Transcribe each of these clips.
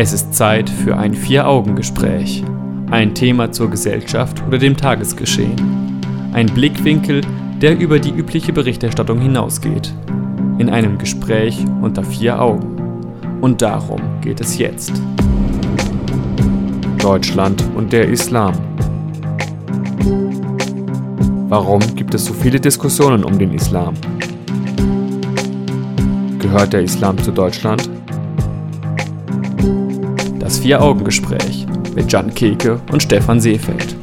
Es ist Zeit für ein Vier-Augen-Gespräch. Ein Thema zur Gesellschaft oder dem Tagesgeschehen. Ein Blickwinkel, der über die übliche Berichterstattung hinausgeht. In einem Gespräch unter vier Augen. Und darum geht es jetzt. Deutschland und der Islam. Warum gibt es so viele Diskussionen um den Islam? Gehört der Islam zu Deutschland? Das Vier-Augen-Gespräch mit Jan Keke und Stefan Seefeld.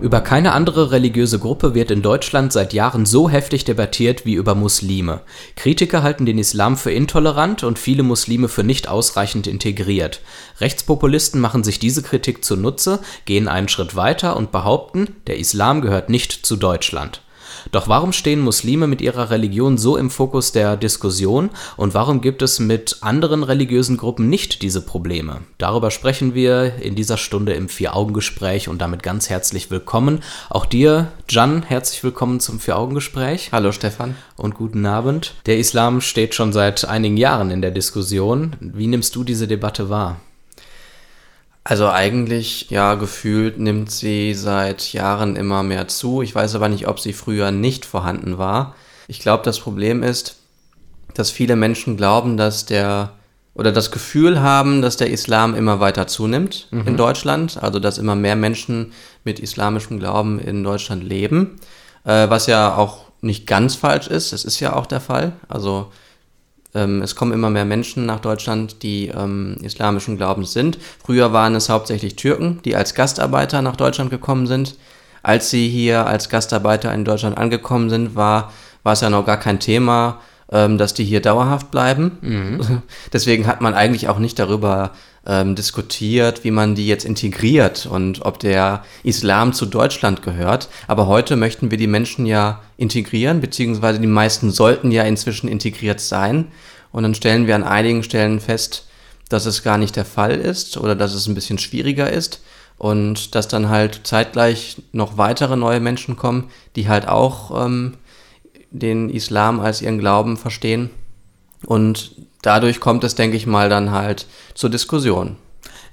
Über keine andere religiöse Gruppe wird in Deutschland seit Jahren so heftig debattiert wie über Muslime. Kritiker halten den Islam für intolerant und viele Muslime für nicht ausreichend integriert. Rechtspopulisten machen sich diese Kritik zunutze, gehen einen Schritt weiter und behaupten, der Islam gehört nicht zu Deutschland. Doch warum stehen Muslime mit ihrer Religion so im Fokus der Diskussion und warum gibt es mit anderen religiösen Gruppen nicht diese Probleme? Darüber sprechen wir in dieser Stunde im Vier-Augen-Gespräch und damit ganz herzlich willkommen. Auch dir, Jan, herzlich willkommen zum Vier-Augen-Gespräch. Hallo Stefan. Und guten Abend. Der Islam steht schon seit einigen Jahren in der Diskussion. Wie nimmst du diese Debatte wahr? Also eigentlich, ja, gefühlt nimmt sie seit Jahren immer mehr zu. Ich weiß aber nicht, ob sie früher nicht vorhanden war. Ich glaube, das Problem ist, dass viele Menschen glauben, dass der oder das Gefühl haben, dass der Islam immer weiter zunimmt mhm. in Deutschland, also dass immer mehr Menschen mit islamischem Glauben in Deutschland leben, äh, was ja auch nicht ganz falsch ist. Es ist ja auch der Fall. Also ähm, es kommen immer mehr Menschen nach Deutschland, die ähm, islamischen Glaubens sind. Früher waren es hauptsächlich Türken, die als Gastarbeiter nach Deutschland gekommen sind. Als sie hier als Gastarbeiter in Deutschland angekommen sind, war, war es ja noch gar kein Thema, ähm, dass die hier dauerhaft bleiben. Mhm. Deswegen hat man eigentlich auch nicht darüber ähm, diskutiert, wie man die jetzt integriert und ob der Islam zu Deutschland gehört. Aber heute möchten wir die Menschen ja integrieren, beziehungsweise die meisten sollten ja inzwischen integriert sein. Und dann stellen wir an einigen Stellen fest, dass es gar nicht der Fall ist oder dass es ein bisschen schwieriger ist und dass dann halt zeitgleich noch weitere neue Menschen kommen, die halt auch ähm, den Islam als ihren Glauben verstehen. Und dadurch kommt es, denke ich mal, dann halt zur Diskussion.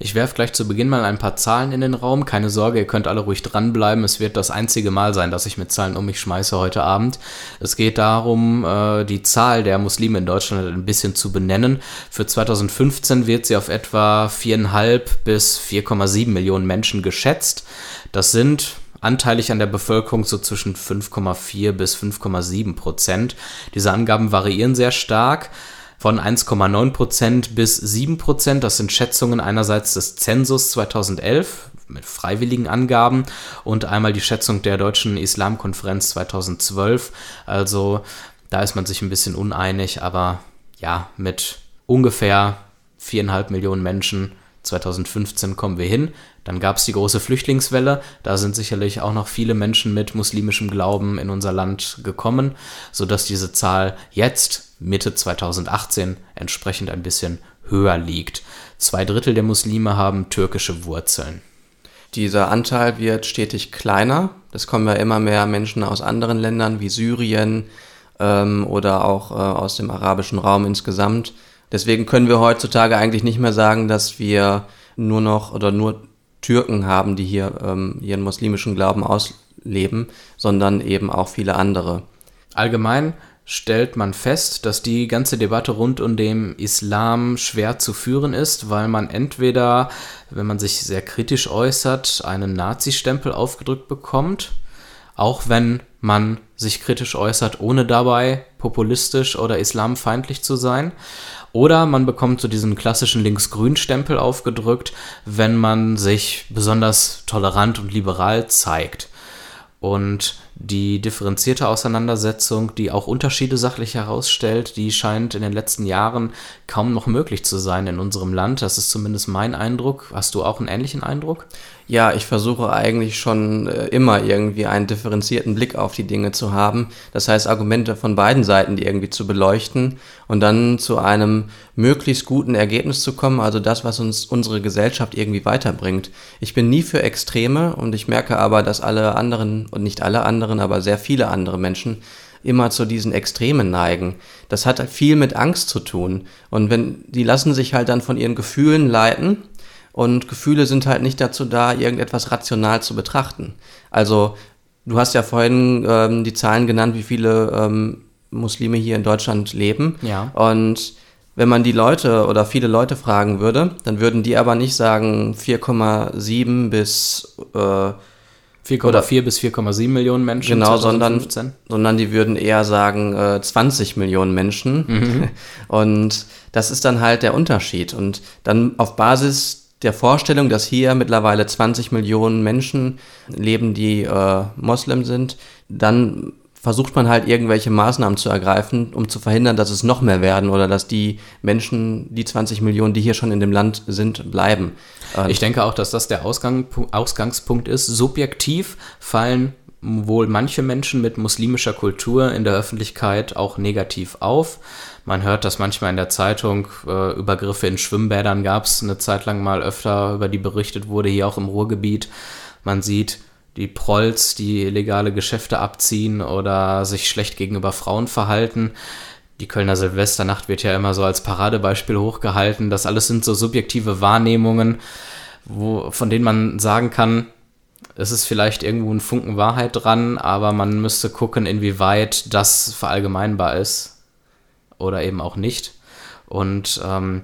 Ich werfe gleich zu Beginn mal ein paar Zahlen in den Raum. Keine Sorge, ihr könnt alle ruhig dranbleiben. Es wird das einzige Mal sein, dass ich mit Zahlen um mich schmeiße heute Abend. Es geht darum, äh, die Zahl der Muslime in Deutschland ein bisschen zu benennen. Für 2015 wird sie auf etwa 4,5 bis 4,7 Millionen Menschen geschätzt. Das sind anteilig an der Bevölkerung so zwischen 5,4 bis 5,7 Prozent. Diese Angaben variieren sehr stark von 1,9 Prozent bis 7 Prozent. Das sind Schätzungen einerseits des Zensus 2011 mit freiwilligen Angaben und einmal die Schätzung der Deutschen Islamkonferenz 2012. Also da ist man sich ein bisschen uneinig, aber ja, mit ungefähr viereinhalb Millionen Menschen 2015 kommen wir hin. Dann gab es die große Flüchtlingswelle. Da sind sicherlich auch noch viele Menschen mit muslimischem Glauben in unser Land gekommen, sodass diese Zahl jetzt, Mitte 2018, entsprechend ein bisschen höher liegt. Zwei Drittel der Muslime haben türkische Wurzeln. Dieser Anteil wird stetig kleiner. Es kommen ja immer mehr Menschen aus anderen Ländern wie Syrien ähm, oder auch äh, aus dem arabischen Raum insgesamt. Deswegen können wir heutzutage eigentlich nicht mehr sagen, dass wir nur noch oder nur Türken haben, die hier ähm, ihren muslimischen Glauben ausleben, sondern eben auch viele andere. Allgemein stellt man fest, dass die ganze Debatte rund um den Islam schwer zu führen ist, weil man entweder, wenn man sich sehr kritisch äußert, einen Nazi-Stempel aufgedrückt bekommt, auch wenn man sich kritisch äußert, ohne dabei populistisch oder islamfeindlich zu sein. Oder man bekommt so diesen klassischen Links-Grün-Stempel aufgedrückt, wenn man sich besonders tolerant und liberal zeigt. Und die differenzierte Auseinandersetzung, die auch Unterschiede sachlich herausstellt, die scheint in den letzten Jahren kaum noch möglich zu sein in unserem Land. Das ist zumindest mein Eindruck. Hast du auch einen ähnlichen Eindruck? Ja, ich versuche eigentlich schon äh, immer irgendwie einen differenzierten Blick auf die Dinge zu haben. Das heißt, Argumente von beiden Seiten die irgendwie zu beleuchten und dann zu einem möglichst guten Ergebnis zu kommen, also das, was uns unsere Gesellschaft irgendwie weiterbringt. Ich bin nie für Extreme und ich merke aber, dass alle anderen, und nicht alle anderen, aber sehr viele andere Menschen immer zu diesen Extremen neigen. Das hat viel mit Angst zu tun. Und wenn, die lassen sich halt dann von ihren Gefühlen leiten und Gefühle sind halt nicht dazu da, irgendetwas rational zu betrachten. Also, du hast ja vorhin ähm, die Zahlen genannt, wie viele ähm, Muslime hier in Deutschland leben. Ja. Und wenn man die Leute oder viele Leute fragen würde, dann würden die aber nicht sagen 4,7 bis äh, 4,4 bis 4,7 Millionen Menschen. Genau, sondern, sondern die würden eher sagen äh, 20 Millionen Menschen. Mhm. Und das ist dann halt der Unterschied. Und dann auf Basis der Vorstellung, dass hier mittlerweile 20 Millionen Menschen leben, die äh, Moslem sind, dann versucht man halt irgendwelche Maßnahmen zu ergreifen, um zu verhindern, dass es noch mehr werden oder dass die Menschen, die 20 Millionen, die hier schon in dem Land sind, bleiben. Ich denke auch, dass das der Ausgang, Ausgangspunkt ist. Subjektiv fallen wohl manche Menschen mit muslimischer Kultur in der Öffentlichkeit auch negativ auf. Man hört das manchmal in der Zeitung, äh, Übergriffe in Schwimmbädern gab es eine Zeit lang mal öfter, über die berichtet wurde, hier auch im Ruhrgebiet. Man sieht die Prolls, die illegale Geschäfte abziehen oder sich schlecht gegenüber Frauen verhalten. Die Kölner Silvesternacht wird ja immer so als Paradebeispiel hochgehalten. Das alles sind so subjektive Wahrnehmungen, wo, von denen man sagen kann, es ist vielleicht irgendwo ein Funken Wahrheit dran, aber man müsste gucken, inwieweit das verallgemeinbar ist oder eben auch nicht. Und ähm,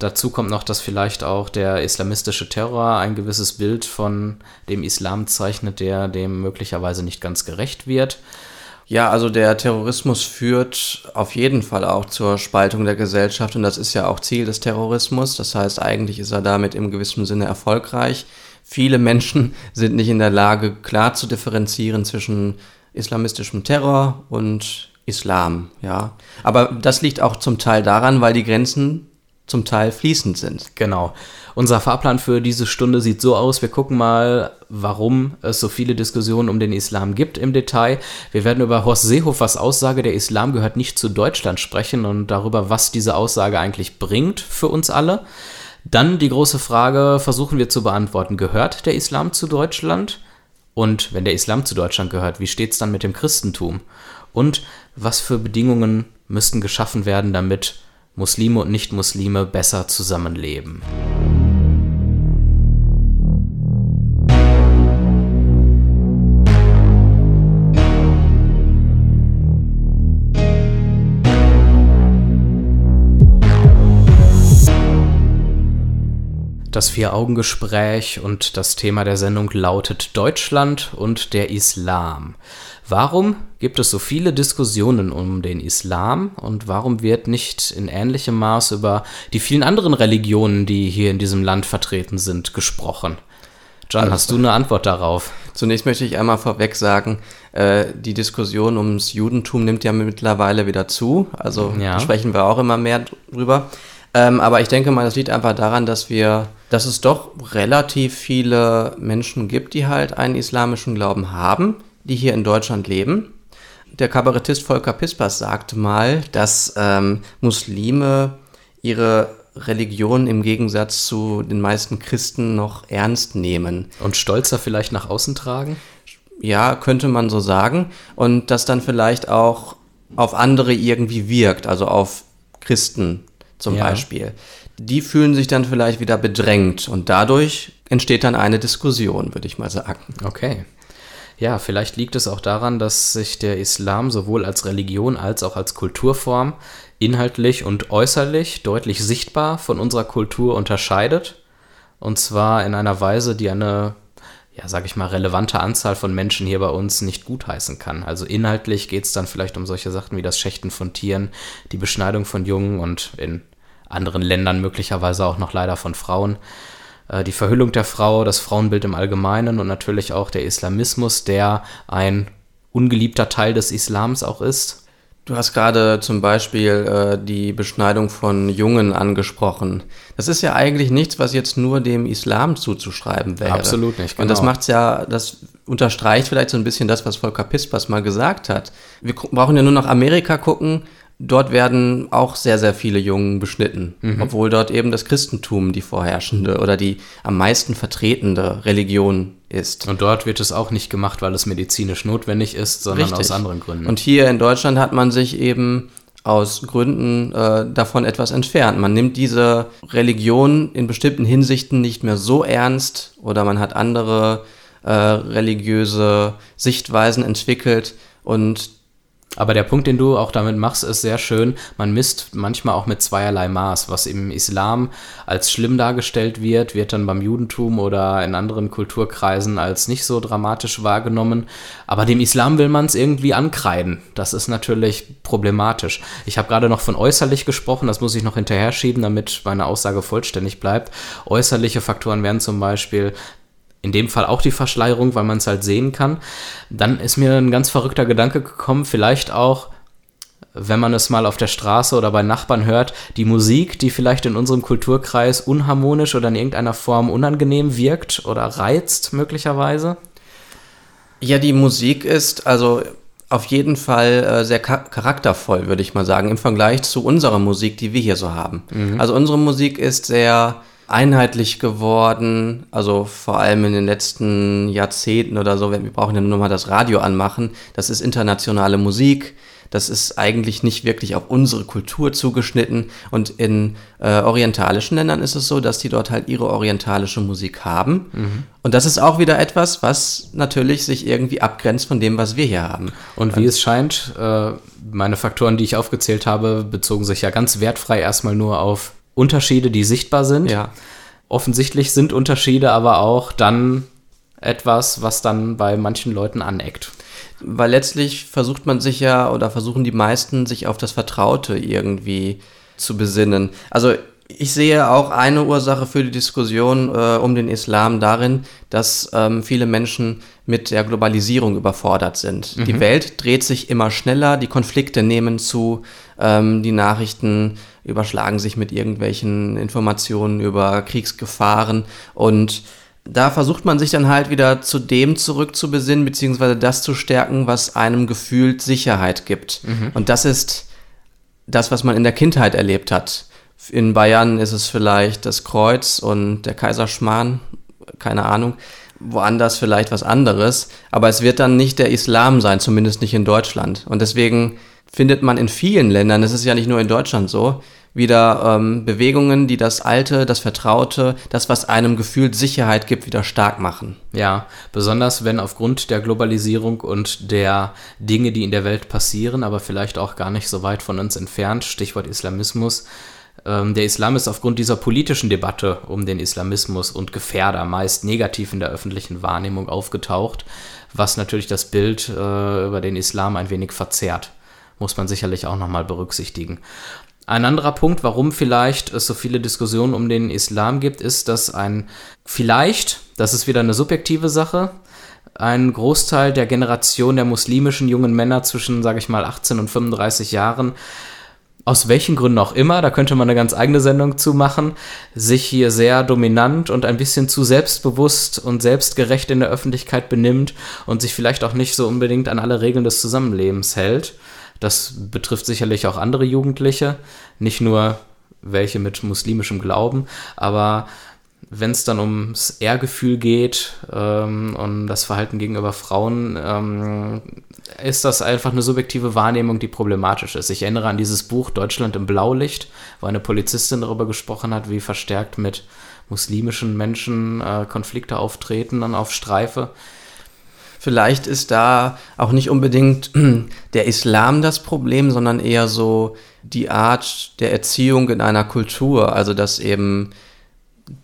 Dazu kommt noch, dass vielleicht auch der islamistische Terror ein gewisses Bild von dem Islam zeichnet, der dem möglicherweise nicht ganz gerecht wird. Ja, also der Terrorismus führt auf jeden Fall auch zur Spaltung der Gesellschaft und das ist ja auch Ziel des Terrorismus. Das heißt, eigentlich ist er damit im gewissen Sinne erfolgreich. Viele Menschen sind nicht in der Lage, klar zu differenzieren zwischen islamistischem Terror und Islam, ja. Aber das liegt auch zum Teil daran, weil die Grenzen zum Teil fließend sind. Genau. Unser Fahrplan für diese Stunde sieht so aus. Wir gucken mal, warum es so viele Diskussionen um den Islam gibt im Detail. Wir werden über Horst Seehofers Aussage, der Islam gehört nicht zu Deutschland sprechen und darüber, was diese Aussage eigentlich bringt für uns alle. Dann die große Frage versuchen wir zu beantworten, gehört der Islam zu Deutschland? Und wenn der Islam zu Deutschland gehört, wie steht es dann mit dem Christentum? Und was für Bedingungen müssten geschaffen werden, damit Muslime und Nichtmuslime besser zusammenleben. Das Vier-Augen-Gespräch und das Thema der Sendung lautet Deutschland und der Islam. Warum gibt es so viele Diskussionen um den Islam und warum wird nicht in ähnlichem Maß über die vielen anderen Religionen, die hier in diesem Land vertreten sind, gesprochen? John, hast du eine Antwort darauf? Zunächst möchte ich einmal vorweg sagen, äh, die Diskussion ums Judentum nimmt ja mittlerweile wieder zu. Also ja. sprechen wir auch immer mehr drüber. Ähm, aber ich denke mal, das liegt einfach daran, dass wir, dass es doch relativ viele Menschen gibt, die halt einen islamischen Glauben haben die hier in Deutschland leben. Der Kabarettist Volker Pispers sagte mal, dass ähm, Muslime ihre Religion im Gegensatz zu den meisten Christen noch ernst nehmen. Und stolzer vielleicht nach außen tragen? Ja, könnte man so sagen. Und das dann vielleicht auch auf andere irgendwie wirkt, also auf Christen zum ja. Beispiel. Die fühlen sich dann vielleicht wieder bedrängt und dadurch entsteht dann eine Diskussion, würde ich mal sagen. Okay. Ja, vielleicht liegt es auch daran, dass sich der Islam sowohl als Religion als auch als Kulturform inhaltlich und äußerlich deutlich sichtbar von unserer Kultur unterscheidet. Und zwar in einer Weise, die eine, ja, sag ich mal, relevante Anzahl von Menschen hier bei uns nicht gutheißen kann. Also inhaltlich geht es dann vielleicht um solche Sachen wie das Schächten von Tieren, die Beschneidung von Jungen und in anderen Ländern möglicherweise auch noch leider von Frauen. Äh, die Verhüllung der Frau, das Frauenbild im Allgemeinen und natürlich auch der Islamismus, der ein ungeliebter Teil des Islams auch ist. Du hast gerade zum Beispiel äh, die Beschneidung von Jungen angesprochen. Das ist ja eigentlich nichts, was jetzt nur dem Islam zuzuschreiben wäre. Absolut nicht. Genau. Und das genau. macht's ja, das unterstreicht vielleicht so ein bisschen das, was Volker Pispers mal gesagt hat. Wir brauchen ja nur nach Amerika gucken dort werden auch sehr, sehr viele Jungen beschnitten, mhm. obwohl dort eben das Christentum die vorherrschende oder die am meisten vertretende Religion ist. Und dort wird es auch nicht gemacht, weil es medizinisch notwendig ist, sondern Richtig. aus anderen Gründen. Und hier in Deutschland hat man sich eben aus Gründen äh, davon etwas entfernt. Man nimmt diese Religion in bestimmten Hinsichten nicht mehr so ernst oder man hat andere äh, religiöse Sichtweisen entwickelt und aber der Punkt, den du auch damit machst, ist sehr schön. Man misst manchmal auch mit zweierlei Maß. Was im Islam als schlimm dargestellt wird, wird dann beim Judentum oder in anderen Kulturkreisen als nicht so dramatisch wahrgenommen. Aber dem Islam will man es irgendwie ankreiden. Das ist natürlich problematisch. Ich habe gerade noch von äußerlich gesprochen, das muss ich noch hinterher schieben, damit meine Aussage vollständig bleibt. Äußerliche Faktoren wären zum Beispiel in dem Fall auch die Verschleierung, weil man es halt sehen kann. Dann ist mir ein ganz verrückter Gedanke gekommen, vielleicht auch, wenn man es mal auf der Straße oder bei Nachbarn hört, die Musik, die vielleicht in unserem Kulturkreis unharmonisch oder in irgendeiner Form unangenehm wirkt oder reizt möglicherweise? Ja, die Musik ist also auf jeden Fall äh, sehr charaktervoll, würde ich mal sagen, im Vergleich zu unserer Musik, die wir hier so haben. Mhm. Also unsere Musik ist sehr einheitlich geworden, also vor allem in den letzten Jahrzehnten oder so, wir brauchen ja nur mal das Radio anmachen, das ist internationale Musik, das ist eigentlich nicht wirklich auf unsere Kultur zugeschnitten. Und in äh, orientalischen Ländern ist es so, dass die dort halt ihre orientalische Musik haben. Mhm. und das ist auch wieder etwas, was natürlich sich irgendwie abgrenzt von dem, was wir hier haben. Und wie und, es scheint, äh, meine Faktoren, die ich aufgezählt habe, bezogen sich ja ganz wertfrei erstmal nur auf Unterschiede, die sichtbar sind. Ja. Offensichtlich sind Unterschiede aber auch dann etwas, was dann bei manchen Leuten aneckt. Weil letztlich versucht man sich ja oder versuchen die meisten sich auf das Vertraute irgendwie zu besinnen. Also ich sehe auch eine Ursache für die Diskussion äh, um den Islam darin, dass ähm, viele Menschen mit der Globalisierung überfordert sind. Mhm. Die Welt dreht sich immer schneller, die Konflikte nehmen zu, ähm, die Nachrichten überschlagen sich mit irgendwelchen Informationen über Kriegsgefahren und da versucht man sich dann halt wieder zu dem zurückzubesinnen, beziehungsweise das zu stärken, was einem gefühlt Sicherheit gibt. Mhm. Und das ist das, was man in der Kindheit erlebt hat. In Bayern ist es vielleicht das Kreuz und der Kaiserschmarrn, keine Ahnung. Woanders vielleicht was anderes, aber es wird dann nicht der Islam sein, zumindest nicht in Deutschland. Und deswegen findet man in vielen Ländern, das ist ja nicht nur in Deutschland so, wieder ähm, Bewegungen, die das Alte, das Vertraute, das, was einem gefühlt Sicherheit gibt, wieder stark machen. Ja, besonders wenn aufgrund der Globalisierung und der Dinge, die in der Welt passieren, aber vielleicht auch gar nicht so weit von uns entfernt, Stichwort Islamismus, ähm, der Islam ist aufgrund dieser politischen Debatte um den Islamismus und Gefährder meist negativ in der öffentlichen Wahrnehmung aufgetaucht, was natürlich das Bild äh, über den Islam ein wenig verzerrt muss man sicherlich auch nochmal berücksichtigen. Ein anderer Punkt, warum vielleicht es so viele Diskussionen um den Islam gibt, ist, dass ein vielleicht, das ist wieder eine subjektive Sache, ein Großteil der Generation der muslimischen jungen Männer zwischen, sage ich mal, 18 und 35 Jahren, aus welchen Gründen auch immer, da könnte man eine ganz eigene Sendung zu machen, sich hier sehr dominant und ein bisschen zu selbstbewusst und selbstgerecht in der Öffentlichkeit benimmt und sich vielleicht auch nicht so unbedingt an alle Regeln des Zusammenlebens hält. Das betrifft sicherlich auch andere Jugendliche, nicht nur welche mit muslimischem Glauben, aber wenn es dann ums Ehrgefühl geht, ähm, um das Verhalten gegenüber Frauen, ähm, ist das einfach eine subjektive Wahrnehmung, die problematisch ist. Ich erinnere an dieses Buch Deutschland im Blaulicht, wo eine Polizistin darüber gesprochen hat, wie verstärkt mit muslimischen Menschen äh, Konflikte auftreten und auf Streife. Vielleicht ist da auch nicht unbedingt der Islam das Problem, sondern eher so die Art der Erziehung in einer Kultur. Also dass eben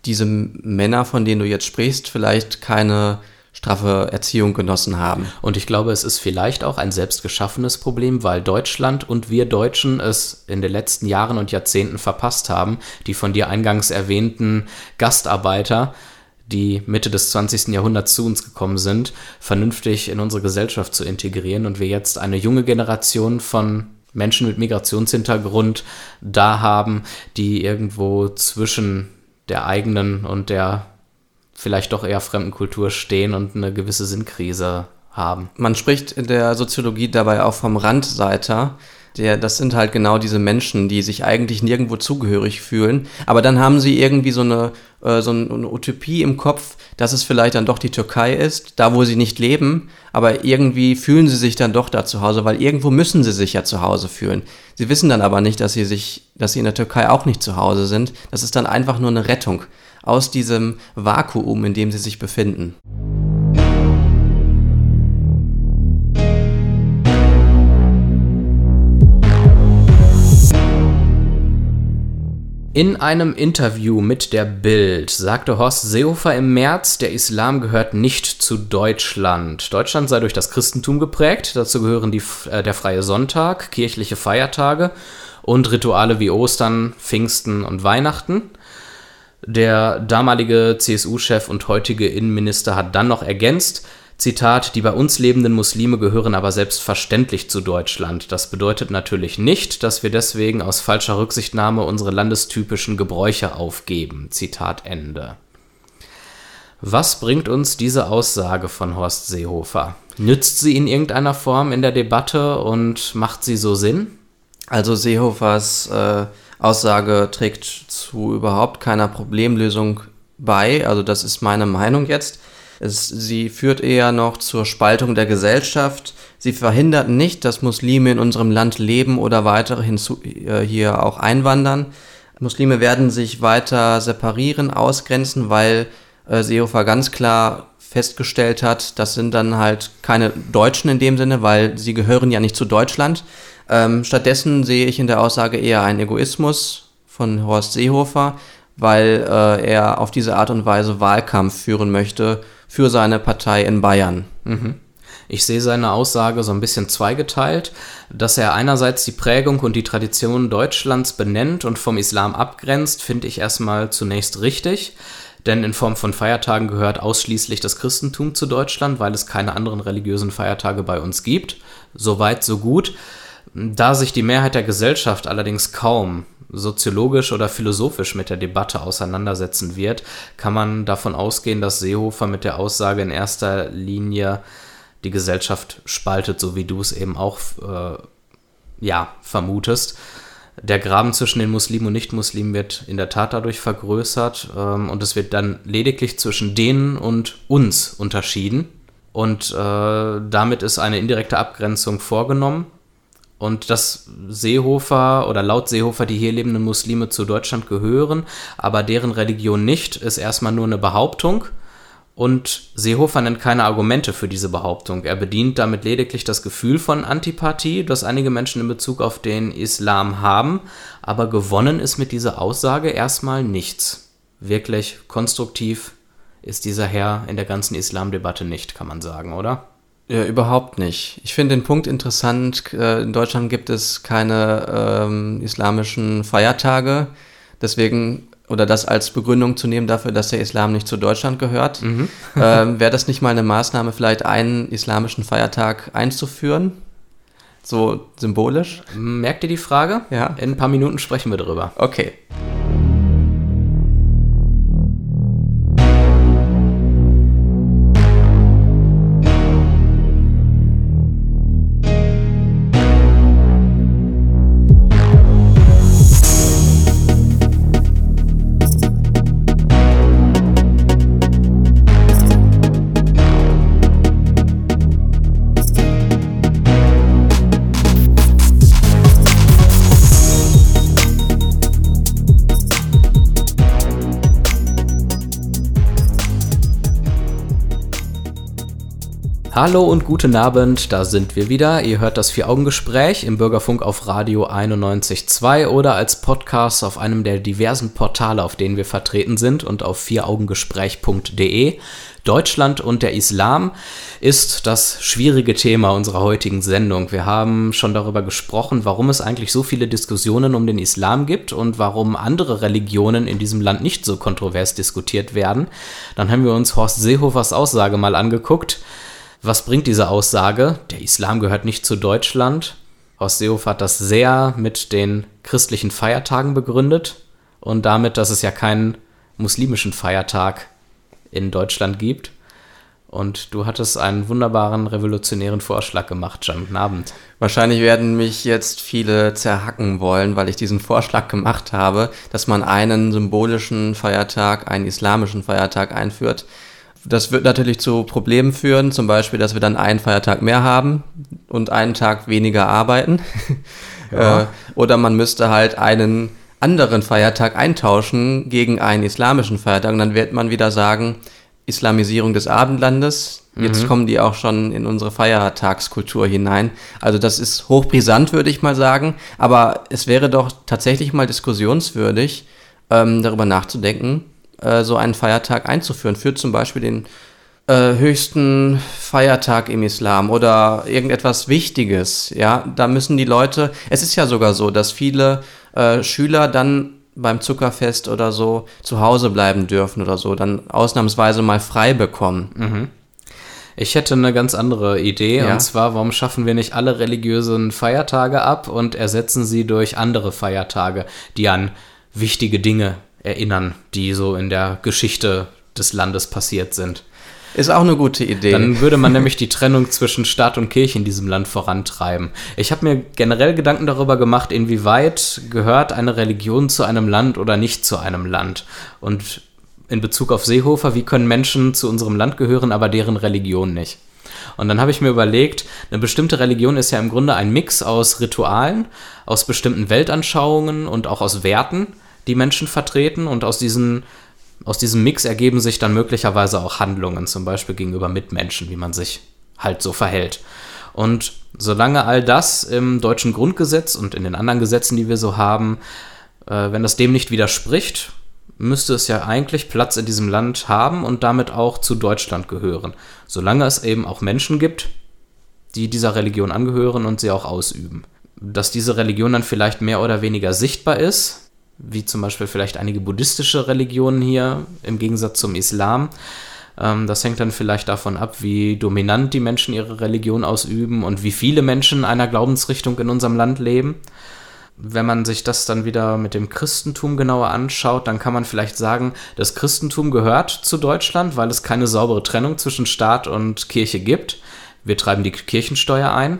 diese Männer, von denen du jetzt sprichst, vielleicht keine straffe Erziehung genossen haben. Und ich glaube, es ist vielleicht auch ein selbstgeschaffenes Problem, weil Deutschland und wir Deutschen es in den letzten Jahren und Jahrzehnten verpasst haben, die von dir eingangs erwähnten Gastarbeiter die Mitte des 20. Jahrhunderts zu uns gekommen sind, vernünftig in unsere Gesellschaft zu integrieren und wir jetzt eine junge Generation von Menschen mit Migrationshintergrund da haben, die irgendwo zwischen der eigenen und der vielleicht doch eher fremden Kultur stehen und eine gewisse Sinnkrise haben. Man spricht in der Soziologie dabei auch vom Randseiter, der, das sind halt genau diese Menschen, die sich eigentlich nirgendwo zugehörig fühlen. Aber dann haben sie irgendwie so eine, äh, so eine Utopie im Kopf, dass es vielleicht dann doch die Türkei ist, da wo sie nicht leben. Aber irgendwie fühlen sie sich dann doch da zu Hause, weil irgendwo müssen sie sich ja zu Hause fühlen. Sie wissen dann aber nicht, dass sie sich, dass sie in der Türkei auch nicht zu Hause sind. Das ist dann einfach nur eine Rettung aus diesem Vakuum, in dem sie sich befinden. In einem Interview mit der Bild sagte Horst Seehofer im März, der Islam gehört nicht zu Deutschland. Deutschland sei durch das Christentum geprägt. Dazu gehören die, äh, der freie Sonntag, kirchliche Feiertage und Rituale wie Ostern, Pfingsten und Weihnachten. Der damalige CSU-Chef und heutige Innenminister hat dann noch ergänzt, Zitat, die bei uns lebenden Muslime gehören aber selbstverständlich zu Deutschland. Das bedeutet natürlich nicht, dass wir deswegen aus falscher Rücksichtnahme unsere landestypischen Gebräuche aufgeben. Zitat Ende. Was bringt uns diese Aussage von Horst Seehofer? Nützt sie in irgendeiner Form in der Debatte und macht sie so Sinn? Also Seehofers äh, Aussage trägt zu überhaupt keiner Problemlösung bei. Also das ist meine Meinung jetzt. Es, sie führt eher noch zur Spaltung der Gesellschaft. Sie verhindert nicht, dass Muslime in unserem Land leben oder weiterhin zu, äh, hier auch einwandern. Muslime werden sich weiter separieren, ausgrenzen, weil äh, Seehofer ganz klar festgestellt hat, das sind dann halt keine Deutschen in dem Sinne, weil sie gehören ja nicht zu Deutschland. Ähm, stattdessen sehe ich in der Aussage eher einen Egoismus von Horst Seehofer, weil äh, er auf diese Art und Weise Wahlkampf führen möchte für seine Partei in Bayern. Mhm. Ich sehe seine Aussage so ein bisschen zweigeteilt, dass er einerseits die Prägung und die Tradition Deutschlands benennt und vom Islam abgrenzt, finde ich erstmal zunächst richtig, denn in Form von Feiertagen gehört ausschließlich das Christentum zu Deutschland, weil es keine anderen religiösen Feiertage bei uns gibt. Soweit, so gut. Da sich die Mehrheit der Gesellschaft allerdings kaum soziologisch oder philosophisch mit der Debatte auseinandersetzen wird, kann man davon ausgehen, dass Seehofer mit der Aussage in erster Linie die Gesellschaft spaltet, so wie du es eben auch äh, ja, vermutest. Der Graben zwischen den Muslimen und Nichtmuslimen wird in der Tat dadurch vergrößert ähm, und es wird dann lediglich zwischen denen und uns unterschieden. Und äh, damit ist eine indirekte Abgrenzung vorgenommen. Und dass Seehofer oder laut Seehofer die hier lebenden Muslime zu Deutschland gehören, aber deren Religion nicht, ist erstmal nur eine Behauptung. Und Seehofer nennt keine Argumente für diese Behauptung. Er bedient damit lediglich das Gefühl von Antipathie, das einige Menschen in Bezug auf den Islam haben, aber gewonnen ist mit dieser Aussage erstmal nichts. Wirklich konstruktiv ist dieser Herr in der ganzen Islamdebatte nicht, kann man sagen, oder? Ja, überhaupt nicht. Ich finde den Punkt interessant. Äh, in Deutschland gibt es keine ähm, islamischen Feiertage. Deswegen, oder das als Begründung zu nehmen dafür, dass der Islam nicht zu Deutschland gehört. Mhm. ähm, Wäre das nicht mal eine Maßnahme, vielleicht einen islamischen Feiertag einzuführen? So symbolisch? Merkt ihr die Frage? Ja. In ein paar Minuten sprechen wir darüber. Okay. Hallo und guten Abend, da sind wir wieder. Ihr hört das Vier-Augen-Gespräch im Bürgerfunk auf Radio 91.2 oder als Podcast auf einem der diversen Portale, auf denen wir vertreten sind und auf vieraugengespräch.de. Deutschland und der Islam ist das schwierige Thema unserer heutigen Sendung. Wir haben schon darüber gesprochen, warum es eigentlich so viele Diskussionen um den Islam gibt und warum andere Religionen in diesem Land nicht so kontrovers diskutiert werden. Dann haben wir uns Horst Seehofers Aussage mal angeguckt was bringt diese Aussage? Der Islam gehört nicht zu Deutschland. Horst Seehofer hat das sehr mit den christlichen Feiertagen begründet und damit, dass es ja keinen muslimischen Feiertag in Deutschland gibt. Und du hattest einen wunderbaren, revolutionären Vorschlag gemacht. Guten Abend. Wahrscheinlich werden mich jetzt viele zerhacken wollen, weil ich diesen Vorschlag gemacht habe, dass man einen symbolischen Feiertag, einen islamischen Feiertag einführt. Das wird natürlich zu Problemen führen, zum Beispiel, dass wir dann einen Feiertag mehr haben und einen Tag weniger arbeiten. Ja. Äh, oder man müsste halt einen anderen Feiertag eintauschen gegen einen islamischen Feiertag. Und dann wird man wieder sagen, Islamisierung des Abendlandes. Jetzt mhm. kommen die auch schon in unsere Feiertagskultur hinein. Also das ist hochbrisant, würde ich mal sagen. Aber es wäre doch tatsächlich mal diskussionswürdig, ähm, darüber nachzudenken, äh, so einen Feiertag einzuführen. Für zum Beispiel den äh, höchsten Feiertag im Islam oder irgendetwas Wichtiges. Ja, da müssen die Leute. Es ist ja sogar so, dass viele äh, Schüler dann beim Zuckerfest oder so zu Hause bleiben dürfen oder so, dann ausnahmsweise mal frei bekommen. Mhm. Ich hätte eine ganz andere Idee, ja. und zwar, warum schaffen wir nicht alle religiösen Feiertage ab und ersetzen sie durch andere Feiertage, die an wichtige Dinge erinnern, die so in der Geschichte des Landes passiert sind. Ist auch eine gute Idee. Dann würde man nämlich die Trennung zwischen Staat und Kirche in diesem Land vorantreiben. Ich habe mir generell Gedanken darüber gemacht, inwieweit gehört eine Religion zu einem Land oder nicht zu einem Land. Und in Bezug auf Seehofer, wie können Menschen zu unserem Land gehören, aber deren Religion nicht? Und dann habe ich mir überlegt, eine bestimmte Religion ist ja im Grunde ein Mix aus Ritualen, aus bestimmten Weltanschauungen und auch aus Werten, die Menschen vertreten. Und aus diesen aus diesem Mix ergeben sich dann möglicherweise auch Handlungen, zum Beispiel gegenüber Mitmenschen, wie man sich halt so verhält. Und solange all das im deutschen Grundgesetz und in den anderen Gesetzen, die wir so haben, äh, wenn das dem nicht widerspricht, müsste es ja eigentlich Platz in diesem Land haben und damit auch zu Deutschland gehören. Solange es eben auch Menschen gibt, die dieser Religion angehören und sie auch ausüben. Dass diese Religion dann vielleicht mehr oder weniger sichtbar ist, wie zum Beispiel vielleicht einige buddhistische Religionen hier im Gegensatz zum Islam. Ähm, das hängt dann vielleicht davon ab, wie dominant die Menschen ihre Religion ausüben und wie viele Menschen einer Glaubensrichtung in unserem Land leben. Wenn man sich das dann wieder mit dem Christentum genauer anschaut, dann kann man vielleicht sagen, das Christentum gehört zu Deutschland, weil es keine saubere Trennung zwischen Staat und Kirche gibt. Wir treiben die Kirchensteuer ein,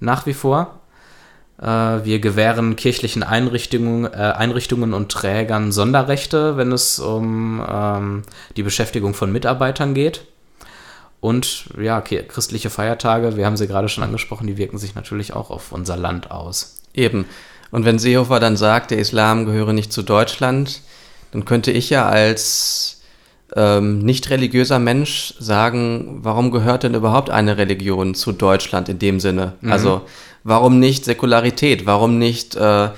nach wie vor. Äh, wir gewähren kirchlichen Einrichtungen, äh, Einrichtungen und Trägern Sonderrechte, wenn es um ähm, die Beschäftigung von Mitarbeitern geht. Und ja, christliche Feiertage, wir haben sie gerade schon angesprochen, die wirken sich natürlich auch auf unser Land aus. Eben. Und wenn Seehofer dann sagt, der Islam gehöre nicht zu Deutschland, dann könnte ich ja als ähm, nicht religiöser Mensch sagen, warum gehört denn überhaupt eine Religion zu Deutschland in dem Sinne? Mhm. Also warum nicht Säkularität? Warum nicht äh,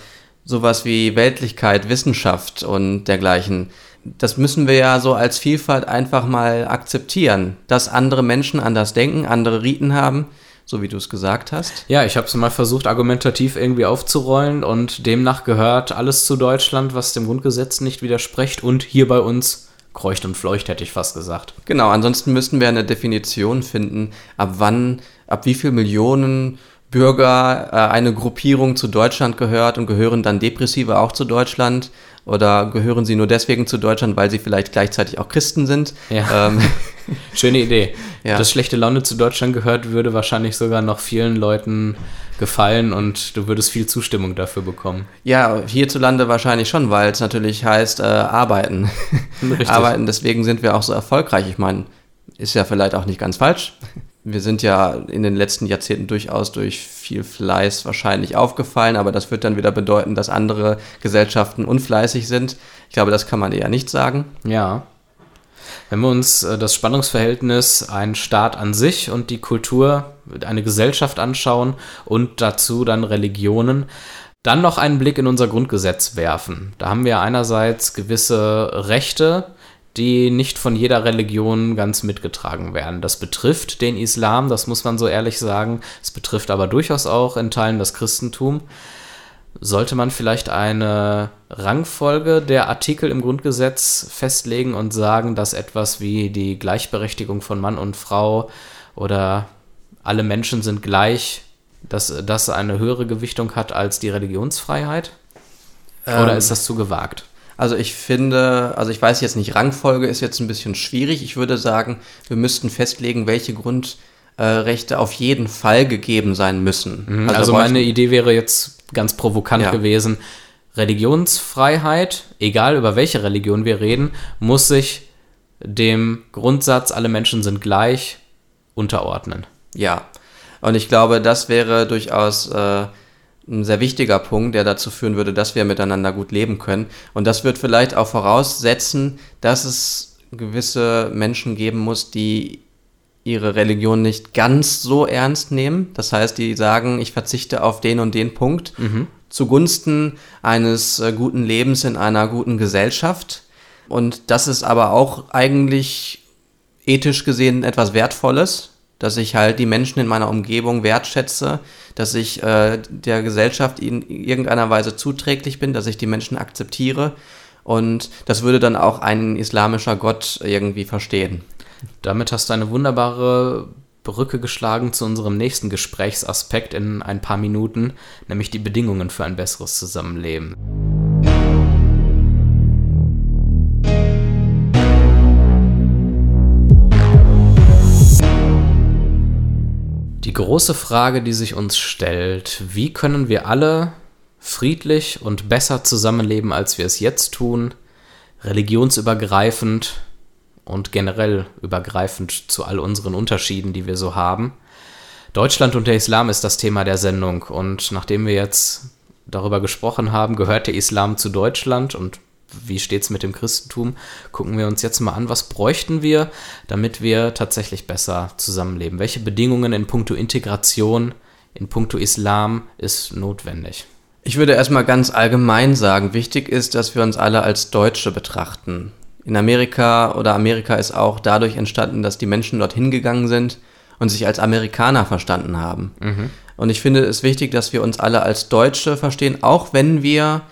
sowas wie Weltlichkeit, Wissenschaft und dergleichen? Das müssen wir ja so als Vielfalt einfach mal akzeptieren, dass andere Menschen anders denken, andere Riten haben, so wie du es gesagt hast. Ja, ich habe es mal versucht, argumentativ irgendwie aufzurollen und demnach gehört alles zu Deutschland, was dem Grundgesetz nicht widerspricht und hier bei uns kreucht und fleucht, hätte ich fast gesagt. Genau, ansonsten müssten wir eine Definition finden, ab wann, ab wie viel Millionen Bürger äh, eine Gruppierung zu Deutschland gehört und gehören dann Depressive auch zu Deutschland? Oder gehören sie nur deswegen zu Deutschland, weil sie vielleicht gleichzeitig auch Christen sind? Ja. Ähm. Schöne Idee. Ja. Dass schlechte Laune zu Deutschland gehört, würde wahrscheinlich sogar noch vielen Leuten gefallen und du würdest viel Zustimmung dafür bekommen. Ja, hierzulande wahrscheinlich schon, weil es natürlich heißt, äh, arbeiten. Richtig. arbeiten, deswegen sind wir auch so erfolgreich. Ich meine, ist ja vielleicht auch nicht ganz falsch wir sind ja in den letzten Jahrzehnten durchaus durch viel Fleiß wahrscheinlich aufgefallen, aber das wird dann wieder bedeuten, dass andere Gesellschaften unfleißig sind. Ich glaube, das kann man eher nicht sagen. Ja. Wenn wir uns äh, das Spannungsverhältnis ein Staat an sich und die Kultur, eine Gesellschaft anschauen und dazu dann Religionen, dann noch einen Blick in unser Grundgesetz werfen. Da haben wir einerseits gewisse Rechte, die nicht von jeder Religion ganz mitgetragen werden. Das betrifft den Islam, das muss man so ehrlich sagen. Es betrifft aber durchaus auch in Teilen das Christentum. Sollte man vielleicht eine Rangfolge der Artikel im Grundgesetz festlegen und sagen, dass etwas wie die Gleichberechtigung von Mann und Frau oder alle Menschen sind gleich, dass das eine höhere Gewichtung hat als die Religionsfreiheit? Oder ähm, ist das zu gewagt? Also ich finde, also ich weiß jetzt nicht, Rangfolge ist jetzt ein bisschen schwierig. Ich würde sagen, wir müssten festlegen, welche Grundrechte auf jeden Fall gegeben sein müssen. Mhm, also, also meine Idee wäre jetzt ganz provokant ja. gewesen. Religionsfreiheit, egal über welche Religion wir reden, muss sich dem Grundsatz, alle Menschen sind gleich, unterordnen. Ja, und ich glaube, das wäre durchaus äh, ein sehr wichtiger Punkt, der dazu führen würde, dass wir miteinander gut leben können. Und das wird vielleicht auch voraussetzen, dass es gewisse Menschen geben muss, die ihre Religion nicht ganz so ernst nehmen. Das heißt, die sagen, ich verzichte auf den und den Punkt mhm. zugunsten eines äh, guten Lebens in einer guten Gesellschaft. Und das ist aber auch eigentlich ethisch gesehen etwas Wertvolles, dass ich halt die Menschen in meiner Umgebung wertschätze, dass ich äh, der Gesellschaft in irgendeiner Weise zuträglich bin, dass ich die Menschen akzeptiere. Und das würde dann auch ein islamischer Gott irgendwie verstehen. Damit hast du eine wunderbare Brücke geschlagen zu unserem nächsten Gesprächsaspekt in ein paar Minuten, nämlich die Bedingungen für ein besseres Zusammenleben. Die große Frage, die sich uns stellt, wie können wir alle friedlich und besser zusammenleben, als wir es jetzt tun, religionsübergreifend und generell übergreifend zu all unseren Unterschieden, die wir so haben. Deutschland und der Islam ist das Thema der Sendung und nachdem wir jetzt darüber gesprochen haben, gehört der Islam zu Deutschland und wie steht es mit dem Christentum, gucken wir uns jetzt mal an, was bräuchten wir, damit wir tatsächlich besser zusammenleben. Welche Bedingungen in puncto Integration, in puncto Islam ist notwendig? Ich würde erstmal ganz allgemein sagen, wichtig ist, dass wir uns alle als Deutsche betrachten. In Amerika oder Amerika ist auch dadurch entstanden, dass die Menschen dorthin gegangen sind und sich als Amerikaner verstanden haben. Mhm. Und ich finde es wichtig, dass wir uns alle als Deutsche verstehen, auch wenn wir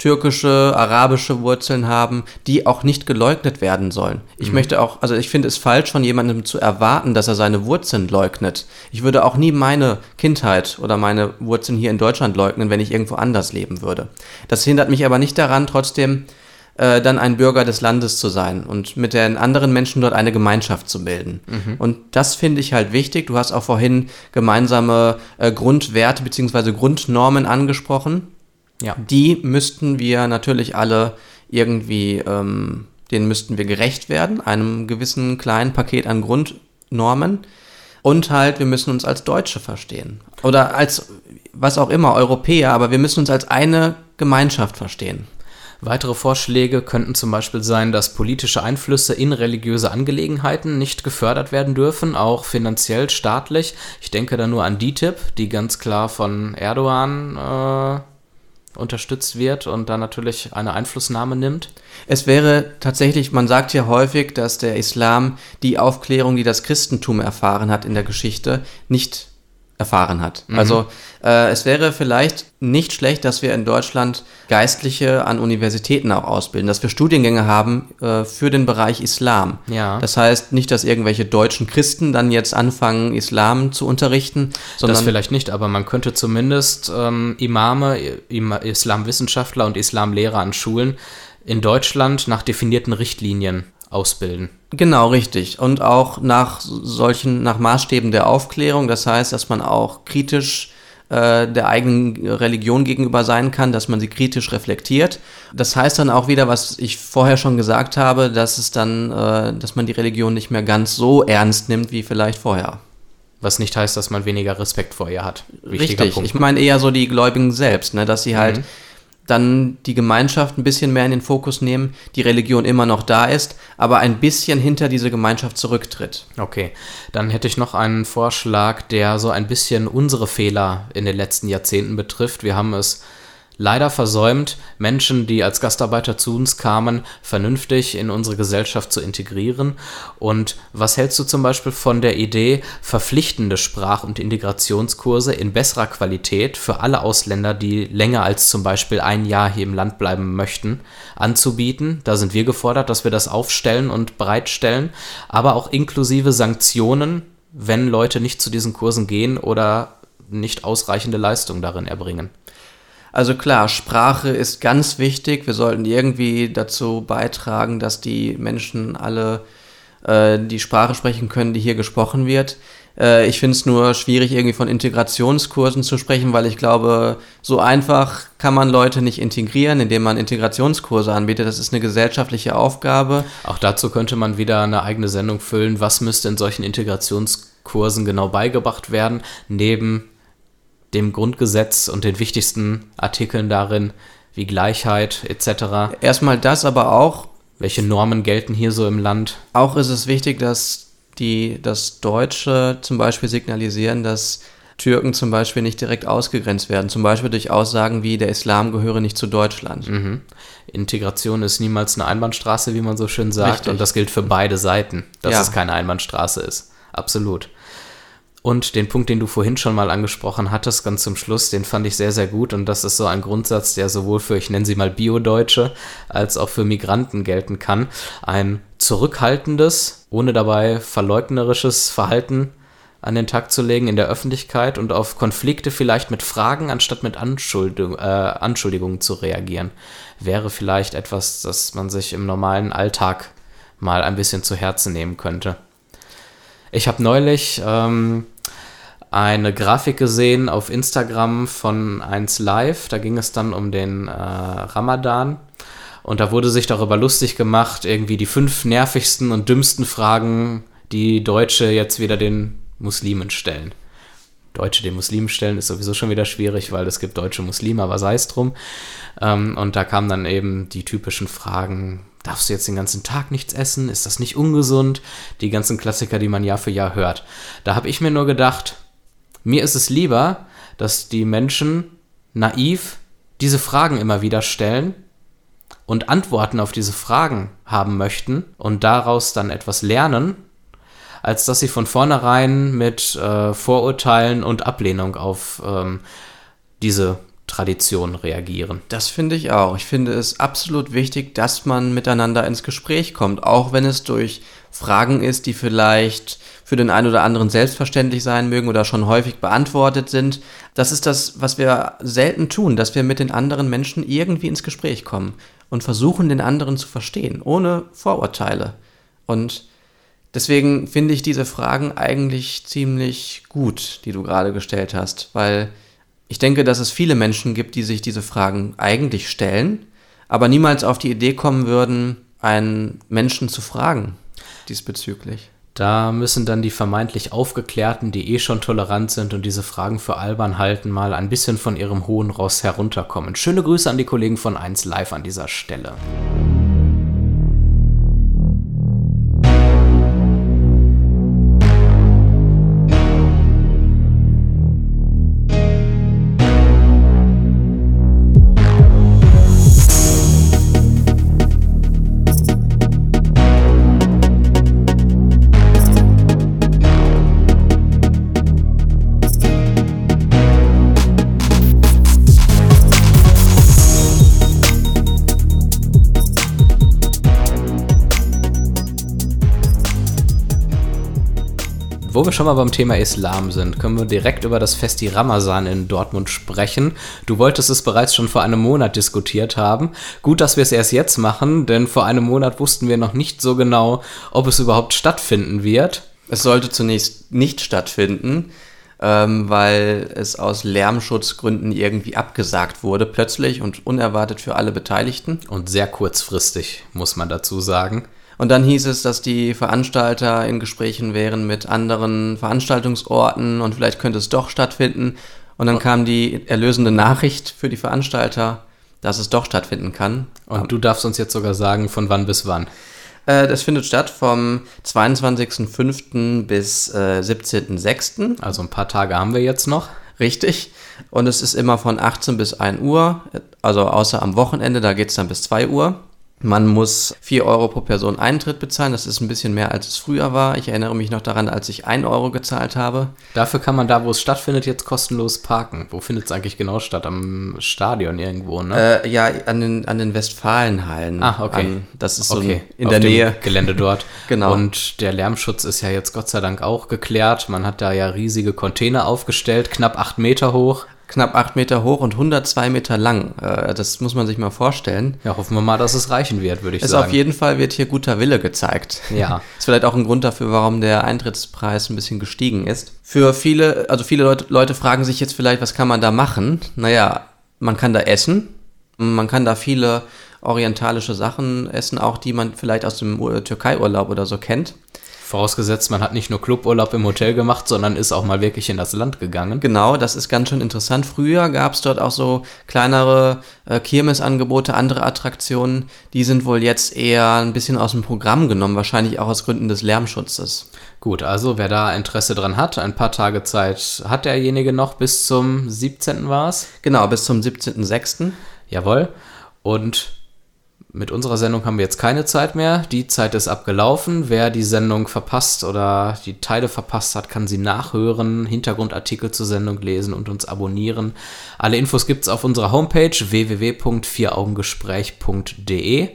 türkische, arabische Wurzeln haben, die auch nicht geleugnet werden sollen. Ich mhm. möchte auch, also ich finde es falsch von jemandem zu erwarten, dass er seine Wurzeln leugnet. Ich würde auch nie meine Kindheit oder meine Wurzeln hier in Deutschland leugnen, wenn ich irgendwo anders leben würde. Das hindert mich aber nicht daran, trotzdem äh, dann ein Bürger des Landes zu sein und mit den anderen Menschen dort eine Gemeinschaft zu bilden. Mhm. Und das finde ich halt wichtig. Du hast auch vorhin gemeinsame äh, Grundwerte bzw. Grundnormen angesprochen ja. Die müssten wir natürlich alle irgendwie, ähm, denen müssten wir gerecht werden, einem gewissen kleinen Paket an Grundnormen. Und halt, wir müssen uns als Deutsche verstehen. Oder als, was auch immer, Europäer, aber wir müssen uns als eine Gemeinschaft verstehen. Weitere Vorschläge könnten zum Beispiel sein, dass politische Einflüsse in religiöse Angelegenheiten nicht gefördert werden dürfen, auch finanziell staatlich. Ich denke da nur an DITIB, die ganz klar von Erdogan äh, unterstützt wird und dann natürlich eine Einflussnahme nimmt? Es wäre tatsächlich, man sagt ja häufig, dass der Islam die Aufklärung, die das Christentum erfahren hat in der Geschichte, nicht erfahren hat. Mhm. Also äh, es wäre vielleicht nicht schlecht, dass wir in Deutschland Geistliche an Universitäten auch ausbilden, dass wir Studiengänge haben äh, für den Bereich Islam. Ja. Das heißt nicht, dass irgendwelche deutschen Christen dann jetzt anfangen, Islam zu unterrichten. Sondern das vielleicht nicht, aber man könnte zumindest ähm, Imame, Islamwissenschaftler und Islamlehrer an Schulen in Deutschland nach definierten Richtlinien ausbilden. Genau, richtig. Und auch nach solchen, nach Maßstäben der Aufklärung. Das heißt, dass man auch kritisch äh, der eigenen Religion gegenüber sein kann, dass man sie kritisch reflektiert. Das heißt dann auch wieder, was ich vorher schon gesagt habe, dass es dann, äh, dass man die Religion nicht mehr ganz so ernst nimmt wie vielleicht vorher. Was nicht heißt, dass man weniger Respekt vor ihr hat. Wichtiger Richtig. Punkt. Ich meine eher so die Gläubigen selbst, ne, dass sie halt mhm dann die Gemeinschaft ein bisschen mehr in den Fokus nehmen, die Religion immer noch da ist, aber ein bisschen hinter diese Gemeinschaft zurücktritt. Okay, dann hätte ich noch einen Vorschlag, der so ein bisschen unsere Fehler in den letzten Jahrzehnten betrifft. Wir haben es leider versäumt, Menschen, die als Gastarbeiter zu uns kamen, vernünftig in unsere Gesellschaft zu integrieren. Und was hältst du zum Beispiel von der Idee, verpflichtende Sprach- und Integrationskurse in besserer Qualität für alle Ausländer, die länger als zum Beispiel ein Jahr hier im Land bleiben möchten, anzubieten? Da sind wir gefordert, dass wir das aufstellen und bereitstellen, aber auch inklusive Sanktionen, wenn Leute nicht zu diesen Kursen gehen oder nicht ausreichende Leistung darin erbringen. Also klar, Sprache ist ganz wichtig. Wir sollten irgendwie dazu beitragen, dass die Menschen alle äh, die Sprache sprechen können, die hier gesprochen wird. Äh, ich finde es nur schwierig, irgendwie von Integrationskursen zu sprechen, weil ich glaube, so einfach kann man Leute nicht integrieren, indem man Integrationskurse anbietet. Das ist eine gesellschaftliche Aufgabe. Auch dazu könnte man wieder eine eigene Sendung füllen. Was müsste in solchen Integrationskursen genau beigebracht werden, neben dem Grundgesetz und den wichtigsten Artikeln darin, wie Gleichheit etc. Erstmal das, aber auch. Welche Normen gelten hier so im Land? Auch ist es wichtig, dass die das Deutsche zum Beispiel signalisieren, dass Türken zum Beispiel nicht direkt ausgegrenzt werden. Zum Beispiel durch Aussagen wie, der Islam gehöre nicht zu Deutschland. Mhm. Integration ist niemals eine Einbahnstraße, wie man so schön sagt. Richtig. Und das gilt für beide Seiten, dass Ja. es keine Einbahnstraße ist. Absolut. Und den Punkt, den du vorhin schon mal angesprochen hattest, ganz zum Schluss, den fand ich sehr, sehr gut. Und das ist so ein Grundsatz, der sowohl für, ich nenne sie mal Bio-Deutsche, als auch für Migranten gelten kann. Ein zurückhaltendes, ohne dabei verleugnerisches Verhalten an den Tag zu legen in der Öffentlichkeit und auf Konflikte vielleicht mit Fragen anstatt mit Anschuldigung, äh, Anschuldigungen zu reagieren, wäre vielleicht etwas, das man sich im normalen Alltag mal ein bisschen zu Herzen nehmen könnte. Ich habe neulich ähm, eine Grafik gesehen auf Instagram von 1 Live. Da ging es dann um den äh, Ramadan. Und da wurde sich darüber lustig gemacht, irgendwie die fünf nervigsten und dümmsten Fragen, die Deutsche jetzt wieder den Muslimen stellen. Deutsche den Muslimen stellen ist sowieso schon wieder schwierig, weil es gibt deutsche Muslime, aber sei es drum. Ähm, und da kamen dann eben die typischen Fragen, darfst du jetzt den ganzen Tag nichts essen? Ist das nicht ungesund? Die ganzen Klassiker, die man Jahr für Jahr hört. Da habe ich mir nur gedacht, mir ist es lieber, dass die Menschen naiv diese Fragen immer wieder stellen und Antworten auf diese Fragen haben möchten und daraus dann etwas lernen, als dass sie von vornherein mit äh, Vorurteilen und Ablehnung auf ähm, diese Tradition reagieren. Das finde ich auch. Ich finde es absolut wichtig, dass man miteinander ins Gespräch kommt, auch wenn es durch Fragen ist, die vielleicht für den einen oder anderen selbstverständlich sein mögen oder schon häufig beantwortet sind. Das ist das, was wir selten tun, dass wir mit den anderen Menschen irgendwie ins Gespräch kommen und versuchen, den anderen zu verstehen, ohne Vorurteile. Und deswegen finde ich diese Fragen eigentlich ziemlich gut, die du gerade gestellt hast, weil ich denke, dass es viele Menschen gibt, die sich diese Fragen eigentlich stellen, aber niemals auf die Idee kommen würden, einen Menschen zu fragen diesbezüglich. Da müssen dann die vermeintlich Aufgeklärten, die eh schon tolerant sind und diese Fragen für albern halten, mal ein bisschen von ihrem hohen Ross herunterkommen. Schöne Grüße an die Kollegen von 1 Live an dieser Stelle. Wo wir schon mal beim Thema Islam sind, können wir direkt über das Festi Ramazan in Dortmund sprechen. Du wolltest es bereits schon vor einem Monat diskutiert haben. Gut, dass wir es erst jetzt machen, denn vor einem Monat wussten wir noch nicht so genau, ob es überhaupt stattfinden wird. Es sollte zunächst nicht stattfinden, ähm, weil es aus Lärmschutzgründen irgendwie abgesagt wurde, plötzlich und unerwartet für alle Beteiligten. Und sehr kurzfristig, muss man dazu sagen. Und dann hieß es, dass die Veranstalter in Gesprächen wären mit anderen Veranstaltungsorten und vielleicht könnte es doch stattfinden. Und dann kam die erlösende Nachricht für die Veranstalter, dass es doch stattfinden kann. Und du darfst uns jetzt sogar sagen, von wann bis wann. Äh, das findet statt vom 22.05. bis äh, 17.06. Also ein paar Tage haben wir jetzt noch. Richtig. Und es ist immer von 18 bis 1 Uhr, also außer am Wochenende, da geht es dann bis 2 Uhr. Man muss 4 Euro pro Person Eintritt bezahlen. Das ist ein bisschen mehr, als es früher war. Ich erinnere mich noch daran, als ich 1 Euro gezahlt habe. Dafür kann man da, wo es stattfindet, jetzt kostenlos parken. Wo findet es eigentlich genau statt? Am Stadion irgendwo, ne? Äh, ja, an den, an den Westfalenhallen. Ah, okay. An, das ist so okay, in auf der Nähe. Gelände dort. Genau. Und der Lärmschutz ist ja jetzt Gott sei Dank auch geklärt. Man hat da ja riesige Container aufgestellt, knapp acht Meter hoch. Knapp 8 Meter hoch und 102 Meter lang. Äh, das muss man sich mal vorstellen. Ja, hoffen wir mal, dass es reichen wird, würde ich Es sagen. auf jeden Fall wird hier guter Wille gezeigt. Ja. Ist vielleicht auch ein Grund dafür, warum der Eintrittspreis ein bisschen gestiegen ist. Für viele, also viele Leute, Leute fragen sich jetzt vielleicht, was kann man da machen? Naja, man kann da essen. Man kann da viele orientalische Sachen essen, auch die man vielleicht aus dem Ur- Türkei-Urlaub oder so kennt. Vorausgesetzt, man hat nicht nur Cluburlaub im Hotel gemacht, sondern ist auch mal wirklich in das Land gegangen. Genau, das ist ganz schön interessant. Früher gab es dort auch so kleinere äh, Kirmesangebote, andere Attraktionen. Die sind wohl jetzt eher ein bisschen aus dem Programm genommen, wahrscheinlich auch aus Gründen des Lärmschutzes. Gut, also wer da Interesse dran hat, ein paar Tage Zeit hat derjenige noch bis zum 17. war es. Genau, bis zum 17.06. Jawohl. Und mit unserer Sendung haben wir jetzt keine Zeit mehr. Die Zeit ist abgelaufen. Wer die Sendung verpasst oder die Teile verpasst hat, kann sie nachhören, Hintergrundartikel zur Sendung lesen und uns abonnieren. Alle Infos gibt's auf unserer Homepage www.vieraugengespräch.de.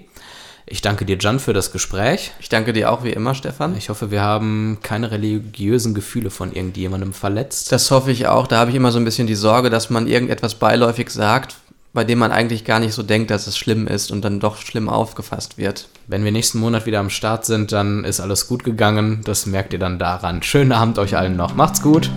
Ich danke dir, Jan, für das Gespräch. Ich danke dir auch wie immer, Stefan. Ich hoffe, wir haben keine religiösen Gefühle von irgendjemandem verletzt. Das hoffe ich auch. Da habe ich immer so ein bisschen die Sorge, dass man irgendetwas beiläufig sagt, bei dem man eigentlich gar nicht so denkt, dass es schlimm ist und dann doch schlimm aufgefasst wird. Wenn wir nächsten Monat wieder am Start sind, dann ist alles gut gegangen. Das merkt ihr dann daran. Schönen Abend euch allen noch. Macht's gut.